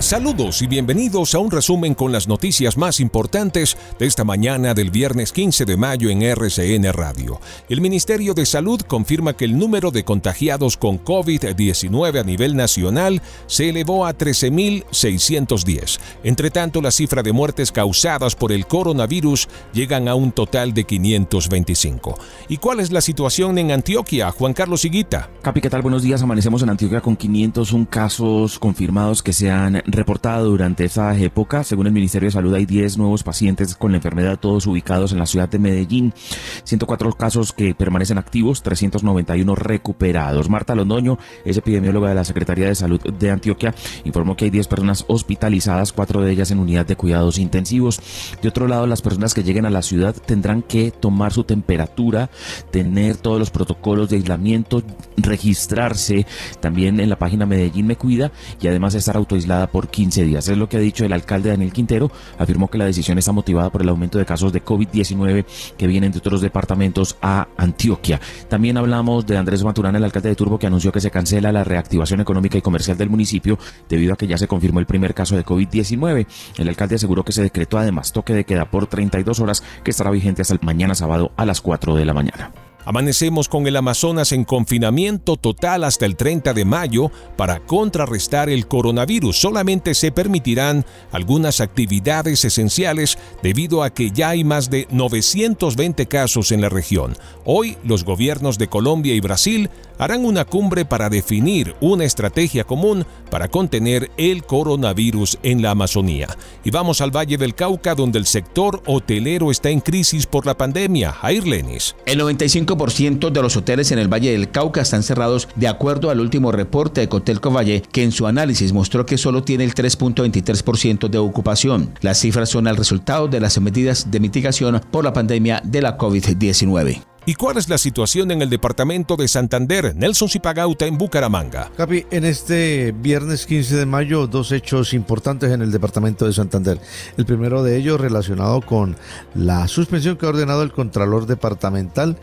Saludos y bienvenidos a un resumen con las noticias más importantes de esta mañana del viernes 15 de mayo en RCN Radio. El Ministerio de Salud confirma que el número de contagiados con COVID-19 a nivel nacional se elevó a 13.610. Entre tanto, la cifra de muertes causadas por el coronavirus llegan a un total de 525. ¿Y cuál es la situación en Antioquia, Juan Carlos Higuita? Capi, ¿qué tal? Buenos días. Amanecemos en Antioquia con 501 casos confirmados que se han reportado durante esa época. Según el Ministerio de Salud, hay 10 nuevos pacientes con la enfermedad, todos ubicados en la ciudad de Medellín. 104 casos que permanecen activos, 391 recuperados. Marta Londoño es epidemióloga de la Secretaría de Salud de Antioquia. Informó que hay 10 personas hospitalizadas, cuatro de ellas en unidad de cuidados intensivos. De otro lado, las personas que lleguen a la ciudad tendrán que tomar su temperatura, tener todos los protocolos de aislamiento, registrarse también en la página Medellín Me Cuida y además estar autoaislada por 15 días. Es lo que ha dicho el alcalde Daniel Quintero. Afirmó que la decisión está motivada por el aumento de casos de COVID-19 que vienen de otros departamentos a Antioquia. También hablamos de Andrés Maturana, el alcalde de Turbo, que anunció que se cancela la reactivación económica y comercial del municipio debido a que ya se confirmó el primer caso de COVID-19. El alcalde aseguró que se decretó además toque de queda por 32 horas que estará vigente hasta el mañana sábado a las 4 de la mañana. Amanecemos con el Amazonas en confinamiento total hasta el 30 de mayo para contrarrestar el coronavirus. Solamente se permitirán algunas actividades esenciales debido a que ya hay más de 920 casos en la región. Hoy los gobiernos de Colombia y Brasil harán una cumbre para definir una estrategia común para contener el coronavirus en la Amazonía. Y vamos al Valle del Cauca donde el sector hotelero está en crisis por la pandemia. Jair Lenis. El 95% de los hoteles en el Valle del Cauca están cerrados de acuerdo al último reporte de Cotelco Valle, que en su análisis mostró que solo tiene el 3.23% de ocupación. Las cifras son el resultado de las medidas de mitigación por la pandemia de la COVID-19. ¿Y cuál es la situación en el departamento de Santander? Nelson Zipagauta en Bucaramanga. Capi, en este viernes 15 de mayo, dos hechos importantes en el departamento de Santander. El primero de ellos relacionado con la suspensión que ha ordenado el Contralor Departamental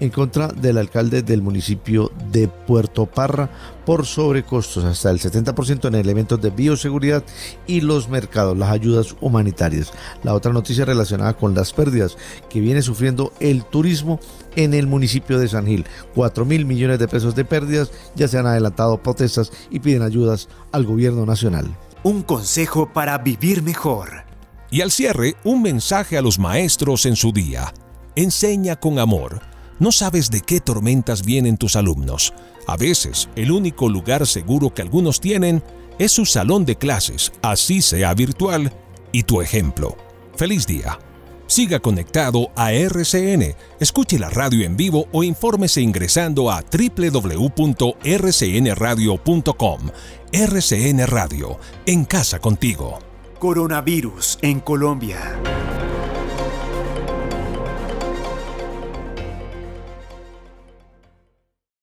en contra del alcalde del municipio de Puerto Parra por sobrecostos hasta el 70% en elementos de bioseguridad y los mercados, las ayudas humanitarias. La otra noticia relacionada con las pérdidas que viene sufriendo el turismo en el municipio de San Gil. 4 mil millones de pesos de pérdidas, ya se han adelantado protestas y piden ayudas al gobierno nacional. Un consejo para vivir mejor. Y al cierre, un mensaje a los maestros en su día. Enseña con amor. No sabes de qué tormentas vienen tus alumnos. A veces, el único lugar seguro que algunos tienen es su salón de clases, así sea virtual, y tu ejemplo. Feliz día. Siga conectado a RCN, escuche la radio en vivo o infórmese ingresando a www.rcnradio.com. RCN Radio, en casa contigo. Coronavirus en Colombia.